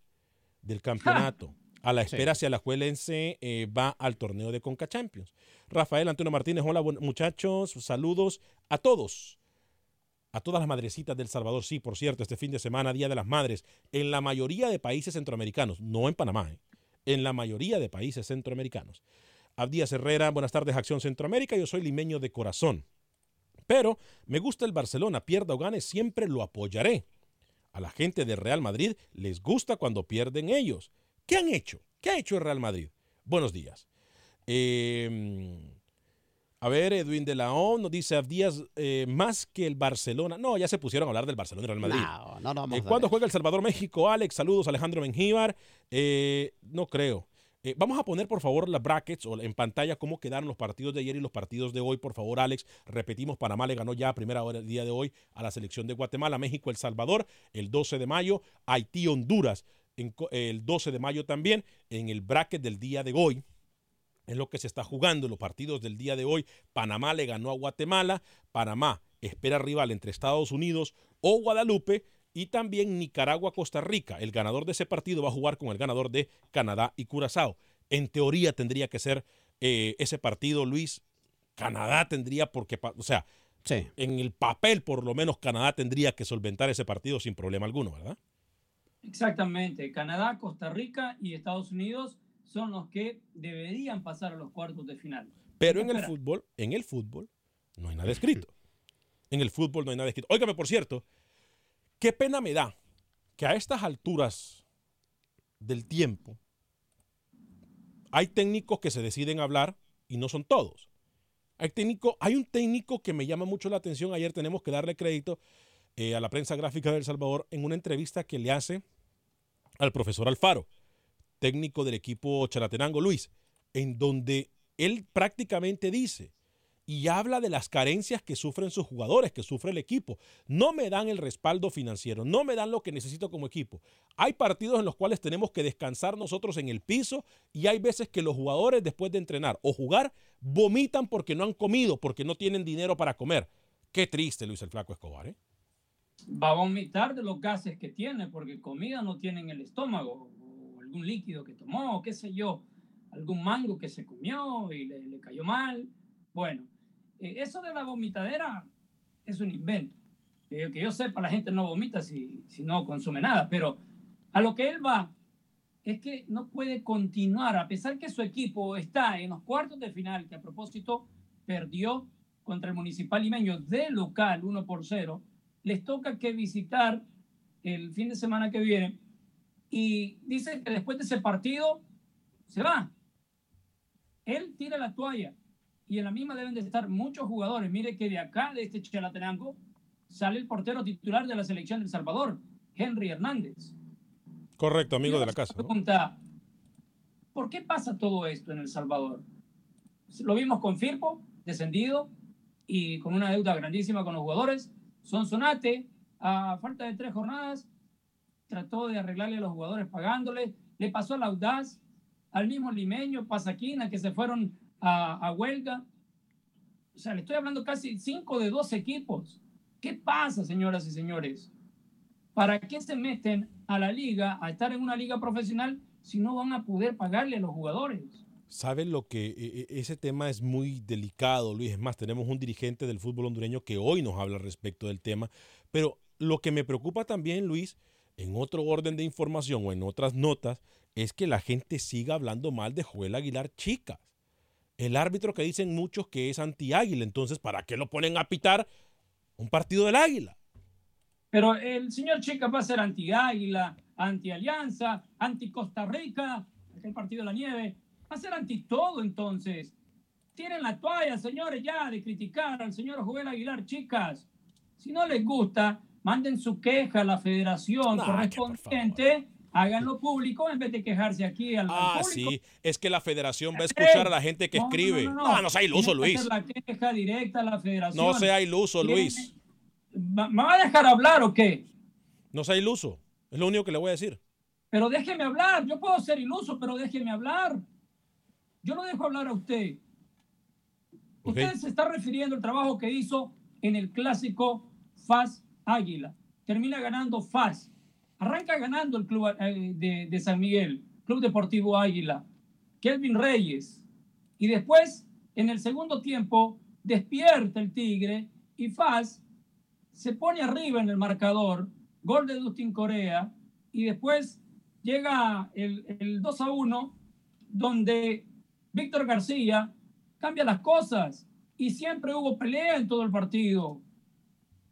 del campeonato a la espera si Alajuelense eh, va al torneo de Conca Champions. Rafael Antonio Martínez, hola muchachos, saludos a todos. A todas las madrecitas del Salvador, sí, por cierto, este fin de semana, Día de las Madres, en la mayoría de países centroamericanos, no en Panamá, eh, en la mayoría de países centroamericanos. Abdías Herrera, buenas tardes, Acción Centroamérica, yo soy limeño de corazón. Pero me gusta el Barcelona, pierda o gane, siempre lo apoyaré. A la gente de Real Madrid les gusta cuando pierden ellos. ¿Qué han hecho? ¿Qué ha hecho el Real Madrid? Buenos días. Em, a ver, Edwin de la O nos dice Abdías eh, más que el Barcelona. No, ya se pusieron a hablar del Barcelona y Real Madrid. No, no, no. Eh, ¿Cuándo juega El Salvador México? Alex, saludos, Alejandro Benjíbar. Eh, no creo. vamos a poner, por favor, las brackets o en pantalla cómo quedaron los partidos de ayer y los partidos de hoy. Por favor, Alex, repetimos, Panamá le ganó ya a primera hora del día de hoy a la selección de Guatemala, México, El Salvador, el 12 de mayo, Haití, Honduras el 12 de mayo también, en el bracket del día de hoy. Es lo que se está jugando en los partidos del día de hoy. Panamá le ganó a Guatemala. Panamá espera rival entre Estados Unidos o Guadalupe. Y también Nicaragua-Costa Rica. El ganador de ese partido va a jugar con el ganador de Canadá y Curazao. En teoría tendría que ser eh, ese partido, Luis. Canadá tendría porque, o sea, en el papel por lo menos Canadá tendría que solventar ese partido sin problema alguno, ¿verdad? Exactamente. Canadá, Costa Rica y Estados Unidos son los que deberían pasar a los cuartos de final. Pero en el fútbol, en el fútbol, no hay nada escrito. En el fútbol no hay nada escrito. Óigame, por cierto, qué pena me da que a estas alturas del tiempo hay técnicos que se deciden hablar y no son todos. Hay, técnico, hay un técnico que me llama mucho la atención. Ayer tenemos que darle crédito eh, a la prensa gráfica de El Salvador en una entrevista que le hace al profesor Alfaro, técnico del equipo Charatenango Luis, en donde él prácticamente dice y habla de las carencias que sufren sus jugadores, que sufre el equipo. No me dan el respaldo financiero, no me dan lo que necesito como equipo. Hay partidos en los cuales tenemos que descansar nosotros en el piso y hay veces que los jugadores después de entrenar o jugar vomitan porque no han comido, porque no tienen dinero para comer. Qué triste, Luis el Flaco Escobar. ¿eh? Va a vomitar de los gases que tiene, porque comida no tiene en el estómago, o algún líquido que tomó, qué sé yo, algún mango que se comió y le, cayó mal. Bueno, eh, eso de la vomitadera es un invento. que yo sepa, la gente no vomita si, si no consume nada, pero a lo que él va es que no puede continuar, a pesar que su equipo está en los cuartos de final, que a propósito perdió contra el Municipal Limeño de local 1 por 0, les toca que visitar el fin de semana que viene y dice que después de ese partido se va. Él tira la toalla y en la misma deben de estar muchos jugadores. Mire que de acá, de este Chalatenango, sale el portero titular de la selección del Salvador, Henry Hernández. Correcto, amigo de la casa. Pregunta, ¿por qué pasa todo esto en El Salvador? Lo vimos con Firpo, descendido, y con una deuda grandísima con los jugadores. Sonsonate, a falta de tres jornadas, trató de arreglarle a los jugadores pagándole. Le pasó al Audaz, al mismo limeño, Pasaquina, que se fueron a huelga. O sea, le estoy hablando casi cinco de dos equipos. ¿Qué pasa, señoras y señores? ¿Para qué se meten a la liga, a estar en una liga profesional, si no van a poder pagarle a los jugadores? Saben lo que e, e, ese tema es muy delicado, Luis. Es más, tenemos un dirigente del fútbol hondureño que hoy nos habla respecto del tema. Pero lo que me preocupa también, Luis, en otro orden de información o en otras notas, es que la gente siga hablando mal de Joel Aguilar Chicas. El árbitro que dicen muchos que es anti-águila. Entonces, ¿para qué lo ponen a pitar un partido del águila? Pero el señor Chicas va a ser anti-águila, anti-alianza, anti-Costa Rica, el partido de la nieve. Va a ser anti todo entonces. Tienen la toalla, señores, ya de criticar al señor Joel Aguilar, chicas. Si no les gusta, manden su queja a la federación correspondiente, háganlo público en vez de quejarse aquí al, ah, sí, es que la federación va a escuchar a la gente que escribe. No, no, no, sea iluso, Luis. La queja directa a la federación. No sea iluso, Luis. ¿Me va a dejar hablar o qué? No sea iluso, es lo único que le voy a decir. Pero déjeme hablar, yo puedo ser iluso, pero déjeme hablar. Yo lo dejo hablar a usted. Usted se está refiriendo al trabajo que hizo en el clásico FAS Águila. Termina ganando FAS. Arranca ganando el club eh, de, de San Miguel, Club Deportivo Águila. Kelvin Reyes. Y después, en el segundo tiempo, despierta el Tigre y FAS se pone arriba en el marcador. Gol de Dustin Corea. Y después llega el, el 2 a 1, donde Víctor García cambia las cosas y siempre hubo pelea en todo el partido.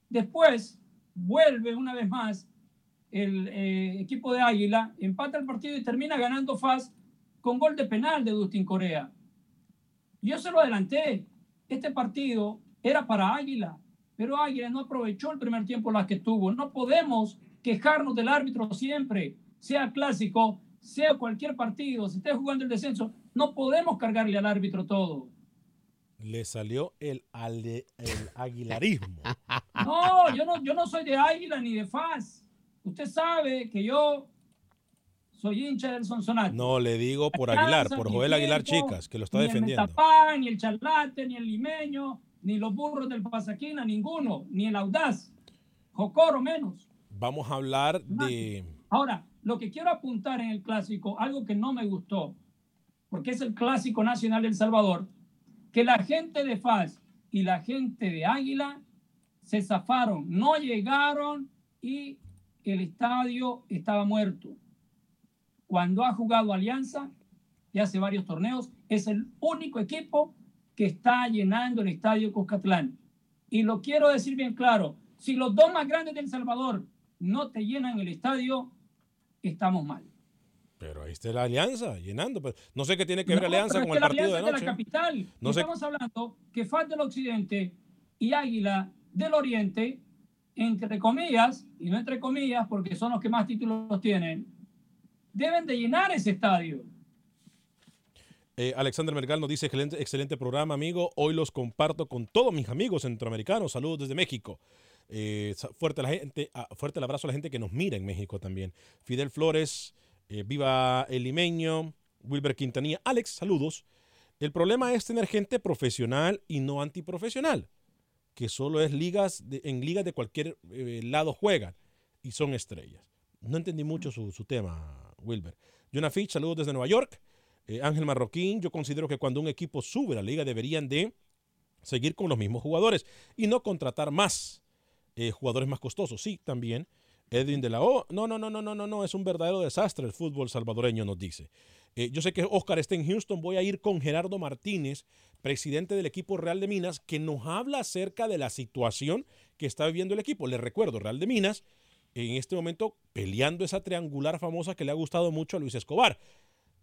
Después vuelve una vez más el eh, equipo de Águila, empata el partido y termina ganando FAS con gol de penal de Dustin Corea. Yo se lo adelanté. Este partido era para Águila, pero Águila no aprovechó el primer tiempo las que tuvo. No podemos quejarnos del árbitro siempre, sea clásico, sea cualquier partido, se esté jugando el descenso. No podemos cargarle al árbitro todo. Le salió el, el aguilarismo. No, yo no, yo no soy de Águila ni de FAS. Usted sabe que yo soy hincha del Sonsonate. No, le digo por Aguilar, por Joel Aguilar Chicas, que lo está defendiendo. Ni el Metapán, ni el Charlate, ni el Limeño, ni los burros del Pasaquina, ninguno, ni el Audaz. Jocoro menos. Vamos a hablar de... Ahora, lo que quiero apuntar en el clásico, algo que no me gustó, porque es el clásico nacional del Salvador, que la gente de FAS y la gente de Águila se zafaron, no llegaron y el estadio estaba muerto. Cuando ha jugado Alianza, y hace varios torneos, es el único equipo que está llenando el estadio Cuscatlán. Y lo quiero decir bien claro, si los dos más grandes del Salvador no te llenan el estadio, estamos mal. Pero ahí está la alianza llenando. Pero no sé qué tiene que ver la alianza con el partido de noche. De la capital. No Estamos hablando que falta del occidente y Águila del oriente, entre comillas, y no entre comillas, porque son los que más títulos tienen, deben de llenar ese estadio. Eh, Alexander Mergal nos dice, excelente, excelente programa, amigo. Hoy los comparto con todos mis amigos centroamericanos. Saludos desde México. Eh, fuerte, la gente, ah, fuerte el abrazo a la gente que nos mira en México también. Fidel Flores, eh, viva el limeño, Wilber Quintanilla. Alex, saludos. El problema es tener gente profesional y no antiprofesional, que solo es ligas en ligas de cualquier eh, lado juegan y son estrellas. No entendí mucho su, tema, Wilber. Jonah Fitch, saludos desde Nueva York. Eh, Ángel Marroquín, yo considero que cuando un equipo sube a la liga deberían de seguir con los mismos jugadores y no contratar más jugadores más costosos. Sí, también Edwin de la O. No, no, no, no, no, no, no, es un verdadero desastre el fútbol salvadoreño, nos dice. Eh, yo sé que Oscar está en Houston, voy a ir con Gerardo Martínez, presidente del equipo Real de Minas, que nos habla acerca de la situación que está viviendo el equipo. Le recuerdo, Real de Minas, en este momento peleando esa triangular famosa que le ha gustado mucho a Luis Escobar.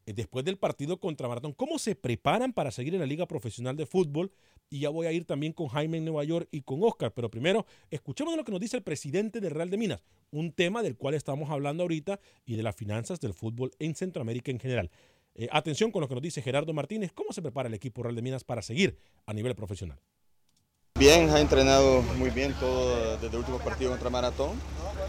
Eh, después del partido contra Maratón, ¿cómo se preparan para seguir en la Liga Profesional de Fútbol? Y ya voy a ir también con Jaime en Nueva York y con Oscar. Pero primero, escuchemos lo que nos dice el presidente del Real de Minas, un tema del cual estamos hablando ahorita y de las finanzas del fútbol en Centroamérica en general. Eh, atención con lo que nos dice Gerardo Martínez, ¿cómo se prepara el equipo Real de Minas para seguir a nivel profesional? Bien, ha entrenado muy bien todo desde el último partido contra Maratón.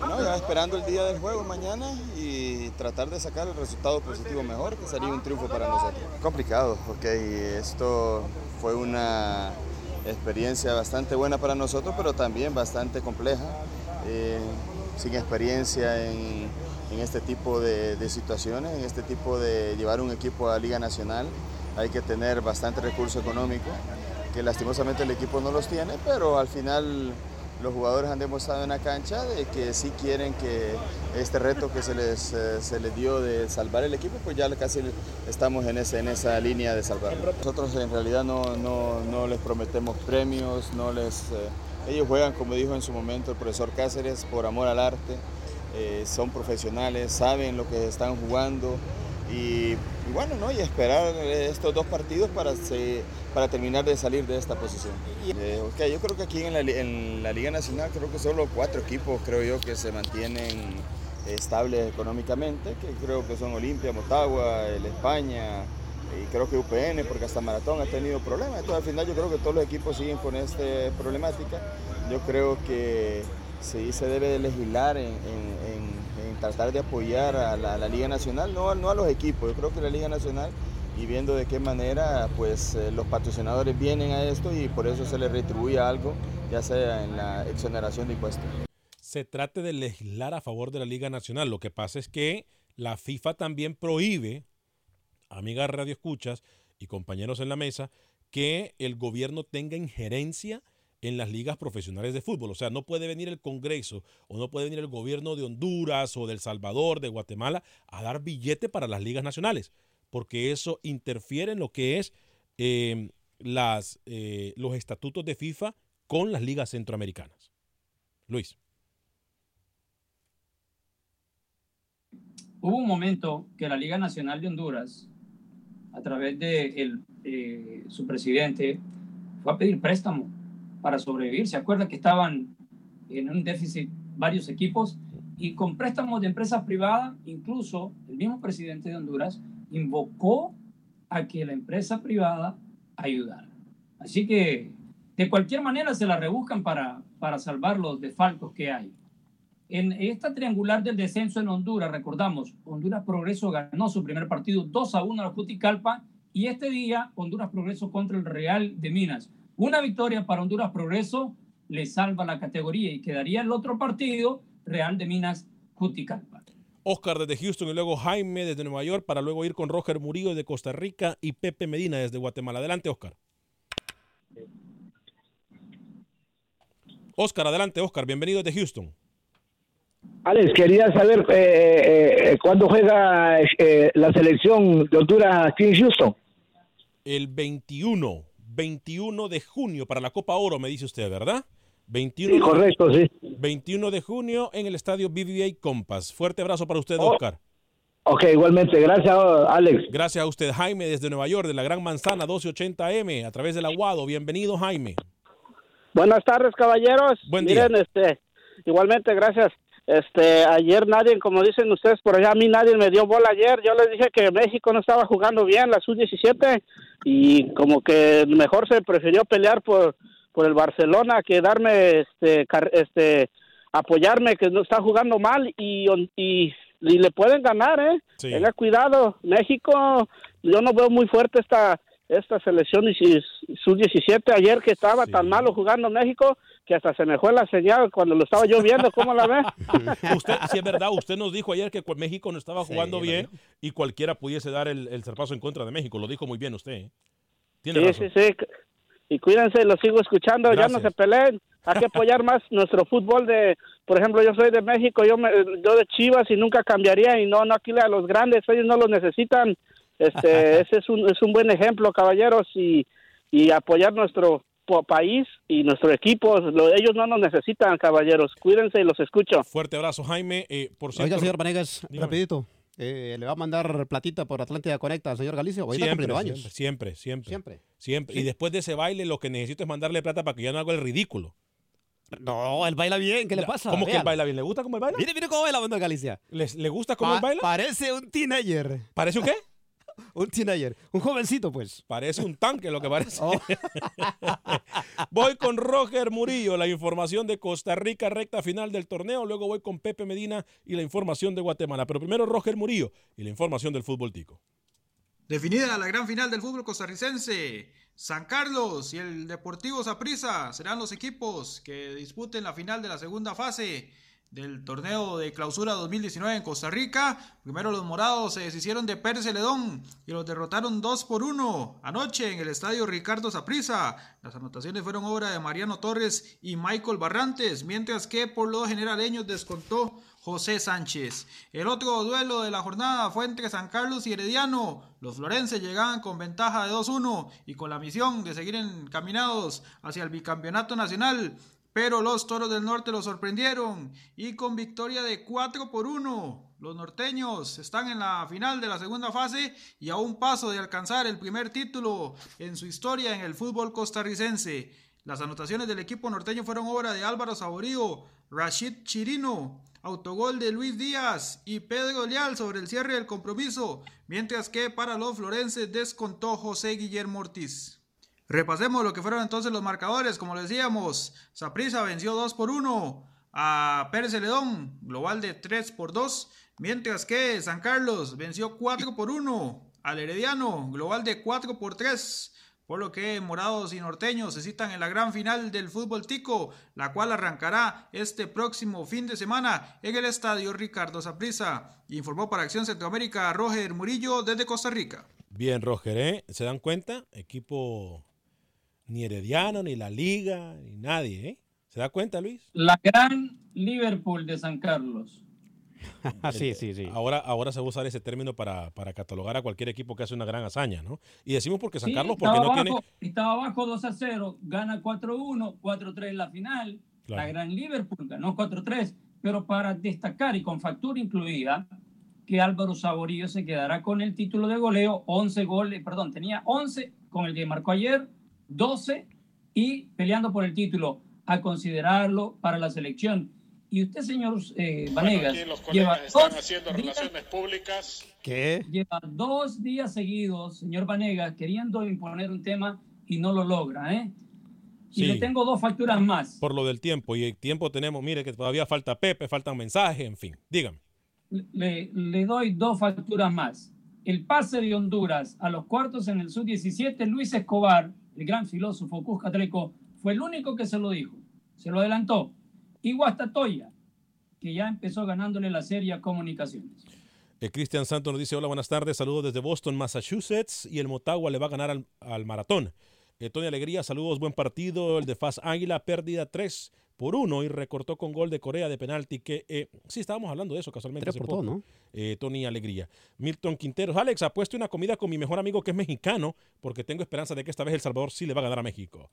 ya esperando el día del juego mañana y tratar de sacar el resultado positivo mejor, que sería un triunfo para nosotros. Complicado, ok, esto fue una experiencia bastante buena para nosotros, pero también bastante compleja. Eh, sin experiencia en, este tipo de, situaciones, en este tipo de llevar un equipo a Liga Nacional, hay que tener bastante recurso económico que lastimosamente el equipo no los tiene, pero al final los jugadores han demostrado en la cancha de que sí quieren que este reto que se les, eh, se les dio de salvar el equipo, pues ya casi estamos en, ese, en esa línea de salvarlo. Nosotros en realidad no, no, no les prometemos premios, no les, eh, ellos juegan, como dijo en su momento el profesor Cáceres, por amor al arte, eh, son profesionales, saben lo que están jugando, y, bueno, ¿no? y esperar estos dos partidos para, para terminar de salir de esta posición. Eh, yo creo que aquí en la, Liga Nacional creo que solo cuatro equipos creo yo que se mantienen estables económicamente, que creo que son Olimpia, Motagua, el España y creo que UPN, porque hasta Maratón ha tenido problemas. Entonces al final yo creo que todos los equipos siguen con esta problemática. Yo creo que sí se debe de legislar en tratar de apoyar a la, Liga Nacional, no, no a los equipos, yo creo que la Liga Nacional y viendo de qué manera pues eh, los patrocinadores vienen a esto y por eso se les retribuye algo, ya sea en la exoneración de impuestos. Se trate de legislar a favor de la Liga Nacional. Lo que pasa es que la FIFA también prohíbe, amigas Radio Escuchas y compañeros en la mesa, que el gobierno tenga injerencia en las ligas profesionales de fútbol. O sea, no puede venir el Congreso o no puede venir el gobierno de Honduras o de El Salvador, de Guatemala, a dar billete para las ligas nacionales, porque eso interfiere en lo que es em, eh, los estatutos de FIFA con las ligas centroamericanas. Luis. Hubo un momento que la Liga Nacional de Honduras, a través de eh, su presidente, fue a pedir préstamo para sobrevivir. ¿Se acuerdan que estaban en un déficit varios equipos? Y con préstamos de empresas privadas, incluso el mismo presidente de Honduras invocó a que la empresa privada ayudara. Así que de cualquier manera se la rebuscan para, para salvar los desfalcos que hay. En esta triangular del descenso en Honduras, recordamos, Honduras Progreso ganó su primer partido 2 a 1 a la Juticalpa y este día Honduras Progreso contra el Real de Minas. Una victoria para Honduras Progreso le salva la categoría y quedaría el otro partido, Real de Minas Juticalpa. Oscar desde Houston y luego Jaime desde Nueva York para luego ir con Roger Murillo de Costa Rica y Pepe Medina desde Guatemala. Adelante, Oscar. Oscar, adelante, Oscar. Bienvenido desde Houston. Alex, quería saber eh, eh, eh cuándo juega eh, la selección de Honduras aquí en Houston. El 21 21 de junio para la Copa Oro, me dice usted, ¿verdad? 21 sí, correcto, sí. 21 de junio en el estadio BBA Compass. Fuerte abrazo para usted, oh. Oscar. Ok, igualmente. Gracias, Alex. Gracias a usted, Jaime, desde Nueva York, de la Gran Manzana 1280M, a través del Aguado. Bienvenido, Jaime. Buenas tardes, caballeros. Buen día. Miren, este, igualmente, gracias. Este, ayer nadie, como dicen ustedes por allá, a mí nadie me dio bola ayer. Yo les dije que México no estaba jugando bien, la sub-17, y como que mejor se prefirió pelear por, por el Barcelona que darme, este, este, apoyarme que no está jugando mal y, y, le pueden ganar, ¿eh? Tenga cuidado. México, yo no veo muy fuerte esta esta selección sub-17 ayer que estaba tan malo jugando México que hasta se me fue la señal cuando lo estaba yo viendo, ¿cómo la ve? usted, sí es verdad, usted nos dijo ayer que México no estaba jugando bien y cualquiera pudiese dar el, el zarpazo en contra de México, lo dijo muy bien usted. ¿eh? sí, sí, sí, y cuídense, lo sigo escuchando, ya no se peleen, hay que apoyar más nuestro fútbol de, por ejemplo, yo soy de México, yo me, yo de Chivas y nunca cambiaría y no, no aquí a los grandes, ellos no los necesitan. Este, ese es un, es un buen ejemplo, caballeros, y, y apoyar nuestro país y nuestro equipo. ellos no nos necesitan, caballeros. Cuídense y los escucho. Fuerte abrazo, Jaime. Eh, por cierto, Oiga, señor Vanegas, rapidito. Eh, ¿Le va a mandar platita por Atlántida Conecta al señor Galicia? siempre, años. Siempre, siempre, siempre. Siempre. Y después de ese baile, lo que necesito es mandarle plata para que ya no haga el ridículo. No, él baila bien. ¿Qué le pasa? ¿Cómo que él baila bien? ¿Le gusta cómo él baila? Mire, mire cómo baila Bando Galicia. ¿Le gusta cómo él baila? Parece un teenager. ¿Parece un qué? un teenager, un jovencito, pues. Parece un tanque lo que parece. Oh. voy con Roger Murillo, la información de Costa Rica, recta final del torneo. Luego voy con Pepe Medina y la información de Guatemala. Pero primero Roger Murillo y la información del fútbol tico. Definida la gran final del fútbol costarricense. San Carlos y el Deportivo Saprissa serán los equipos que disputen la final de la segunda fase del torneo de clausura 2019 en Costa Rica. Primero los morados se deshicieron de Pérez Celedón y los derrotaron 2 por 1 anoche en el estadio Ricardo Saprissa. Las anotaciones fueron obra de Mariano Torres y Michael Barrantes, mientras que por los generaleños descontó José Sánchez. El otro duelo de la jornada fue entre San Carlos y Herediano. Los florenses llegaban con ventaja de 2-1 y con la misión de seguir encaminados hacia el bicampeonato nacional pero los Toros del Norte lo sorprendieron y con victoria de 4 por 1. Los norteños están en la final de la segunda fase y a un paso de alcanzar el primer título en su historia en el fútbol costarricense. Las anotaciones del equipo norteño fueron obra de Álvaro Saborío, Rashid Chirino, autogol de Luis Díaz y Pedro Leal sobre el cierre del compromiso, mientras que para los florenses descontó José Guillermo Ortiz. Repasemos lo que fueron entonces los marcadores. Como decíamos, Saprisa venció 2 por 1 a Pérez Celedón, global de 3 por 2. Mientras que San Carlos venció 4 por 1 al Herediano, global de 4 por 3. Por lo que morados y norteños se citan en la gran final del fútbol tico, la cual arrancará este próximo fin de semana en el estadio Ricardo Saprisa. Informó para Acción Centroamérica Roger Murillo desde Costa Rica. Bien, Roger, ¿eh? ¿se dan cuenta? Equipo ni Herediano, ni la Liga, ni nadie, ¿eh? ¿Se da cuenta, Luis? La gran Liverpool de San Carlos. sí, sí, sí. Ahora, ahora se va a usar ese término para, catalogar a cualquier equipo que hace una gran hazaña, ¿no? Y decimos porque San Carlos, porque no tiene. Estaba abajo 2 a 0, gana 4-1, 4-3 en la final. La gran Liverpool ganó 4-3. Pero para destacar y con factura incluida, que Álvaro Saborío se quedará con el título de goleo, 11 goles, perdón, tenía 11 con el que marcó ayer, 12 y peleando por el título a considerarlo para la selección. Y usted, señor eh, Vanegas, lleva están haciendo relaciones públicas. ¿Qué? Lleva dos días seguidos, señor Vanegas, queriendo imponer un tema y no lo logra, ¿eh? Y le tengo dos facturas más. Por lo del tiempo, y el tiempo tenemos, mire que todavía falta Pepe, faltan mensajes, en fin, dígame. Le, le doy dos facturas más. El pase de Honduras a los cuartos en el sub-17, Luis Escobar el gran filósofo Cusca Treco, fue el único que se lo dijo, se lo adelantó. Y Guastatoya, que ya empezó ganándole la serie a Comunicaciones. Eh, Cristian Santos nos dice, hola, buenas tardes, saludos desde Boston, Massachusetts, y el Motagua le va a ganar al, maratón. Eh, Tony Alegría, saludos, buen partido, el de Faz Águila, pérdida 3 por 1 y recortó con gol de Corea de penalti que eh, sí estábamos hablando de eso casualmente. 3 por ¿no? Eh, Tony Alegría. Milton Quinteros, Alex, apuesto una comida con mi mejor amigo que es mexicano porque tengo esperanza de que esta vez El Salvador sí le va a ganar a México.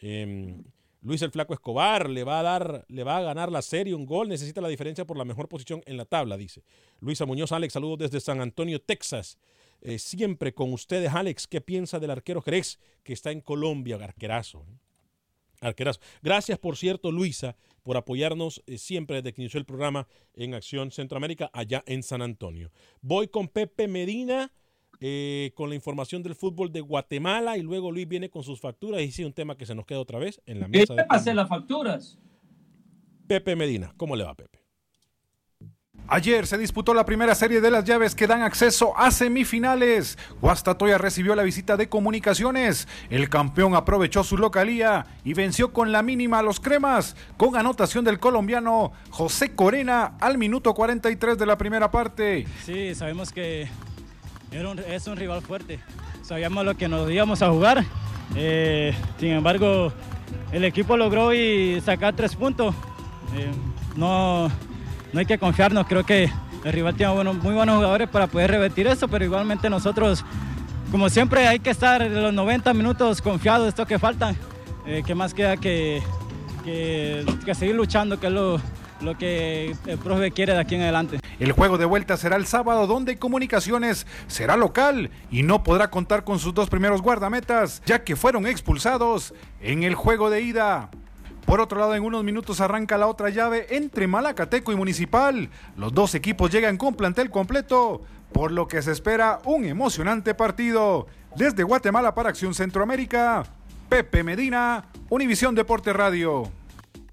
Em, Luis el Flaco Escobar le va a dar, le va a ganar la serie un gol, necesita la diferencia por la mejor posición en la tabla, dice. Luisa Muñoz, Alex, saludos desde San Antonio, Texas. Eh, siempre con ustedes, Alex, ¿qué piensa del arquero Jerez que está en Colombia, arquerazo? Arquerazo. Gracias, por cierto, Luisa, por apoyarnos eh, siempre desde que inició el programa en Acción Centroamérica, allá en San Antonio. Voy con Pepe Medina. Eh, con la información del fútbol de Guatemala y luego Luis viene con sus facturas y sí, un tema que se nos queda otra vez en la mesa. ¿Qué hacer las facturas? Pepe Medina, ¿cómo le va Pepe? Ayer se disputó la primera serie de las llaves que dan acceso a semifinales. Guastatoya recibió la visita de comunicaciones. El campeón aprovechó su localía y venció con la mínima a los cremas, con anotación del colombiano José Corena al minuto 43 de la primera parte. Sí, sabemos que es un rival fuerte. Sabíamos lo que nos íbamos a jugar. Eh, sin embargo, el equipo logró y sacar tres puntos. Eh, no, no hay que confiarnos, creo que el rival tiene muy buenos jugadores para poder revertir eso, pero igualmente nosotros, como siempre, hay que estar los 90 minutos confiados, esto que falta, eh, que más queda que, que, seguir luchando, que es lo, lo que el profe quiere de aquí en adelante. El juego de vuelta será el sábado donde Comunicaciones será local y no podrá contar con sus dos primeros guardametas ya que fueron expulsados en el juego de ida. Por otro lado, en unos minutos arranca la otra llave entre Malacateco y Municipal. Los dos equipos llegan con plantel completo, por lo que se espera un emocionante partido. Desde Guatemala para Acción Centroamérica, Pepe Medina, Univisión Deporte Radio.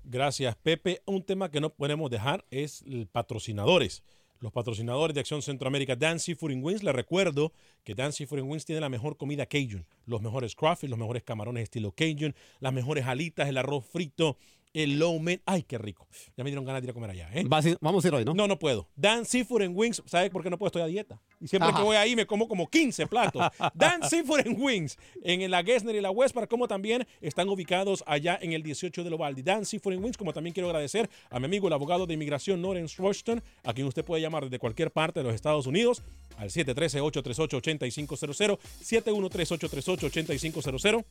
Gracias, Pepe. Un tema que no podemos dejar es patrocinadores. Los patrocinadores de Acción Centroamérica, Dan Seafood Wings. Les recuerdo que Dan Seafood Wings tiene la mejor comida Cajun. Los mejores crawfish, los mejores camarones estilo Cajun, las mejores alitas, el arroz frito, el low man. Ay, qué rico. Ya me dieron ganas de ir a comer allá. ¿eh? Vamos a ir hoy, ¿no? No, no puedo. Dan Seafood Wings. ¿Sabes por qué no puedo? Estoy a dieta. Y siempre que voy ahí me como como 15 platos. Dan Seafood Wings en la Gessner y la Westpark, como también están ubicados allá en el 18 de Lovaldi. Dan Seafood Wings, como también quiero agradecer a mi amigo el abogado de inmigración Lawrence Rushton, a quien usted puede llamar desde cualquier parte de los Estados Unidos al 713-838-8500, 713-838-8500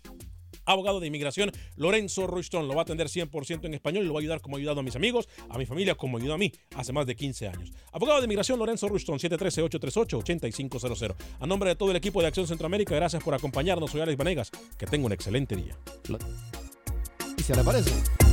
abogado de inmigración, Lorenzo Rushton. Lo va a atender 100% en español y lo va a ayudar como ha ayudado a mis amigos, a mi familia, como ayudó a mí hace más de 15 años. Abogado de inmigración, Lorenzo Rushton, 713-838-8500. A nombre de todo el equipo de Acción Centroamérica, gracias por acompañarnos. Soy Alex Vanegas. Que tenga un excelente día. ¿Y se le parece?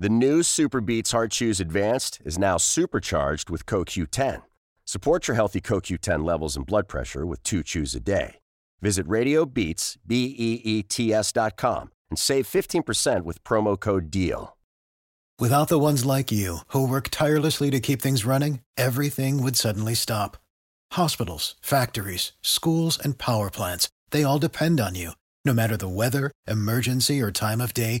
The new Super Beats Heart Chews Advanced is now supercharged with CoQ10. Support your healthy CoQ10 levels and blood pressure with two chews a day. Visit RadioBeats, B-E-E-T-S dot com and save 15% with promo code DEAL. Without the ones like you, who work tirelessly to keep things running, everything would suddenly stop. Hospitals, factories, schools, and power plants, they all depend on you. No matter the weather, emergency, or time of day,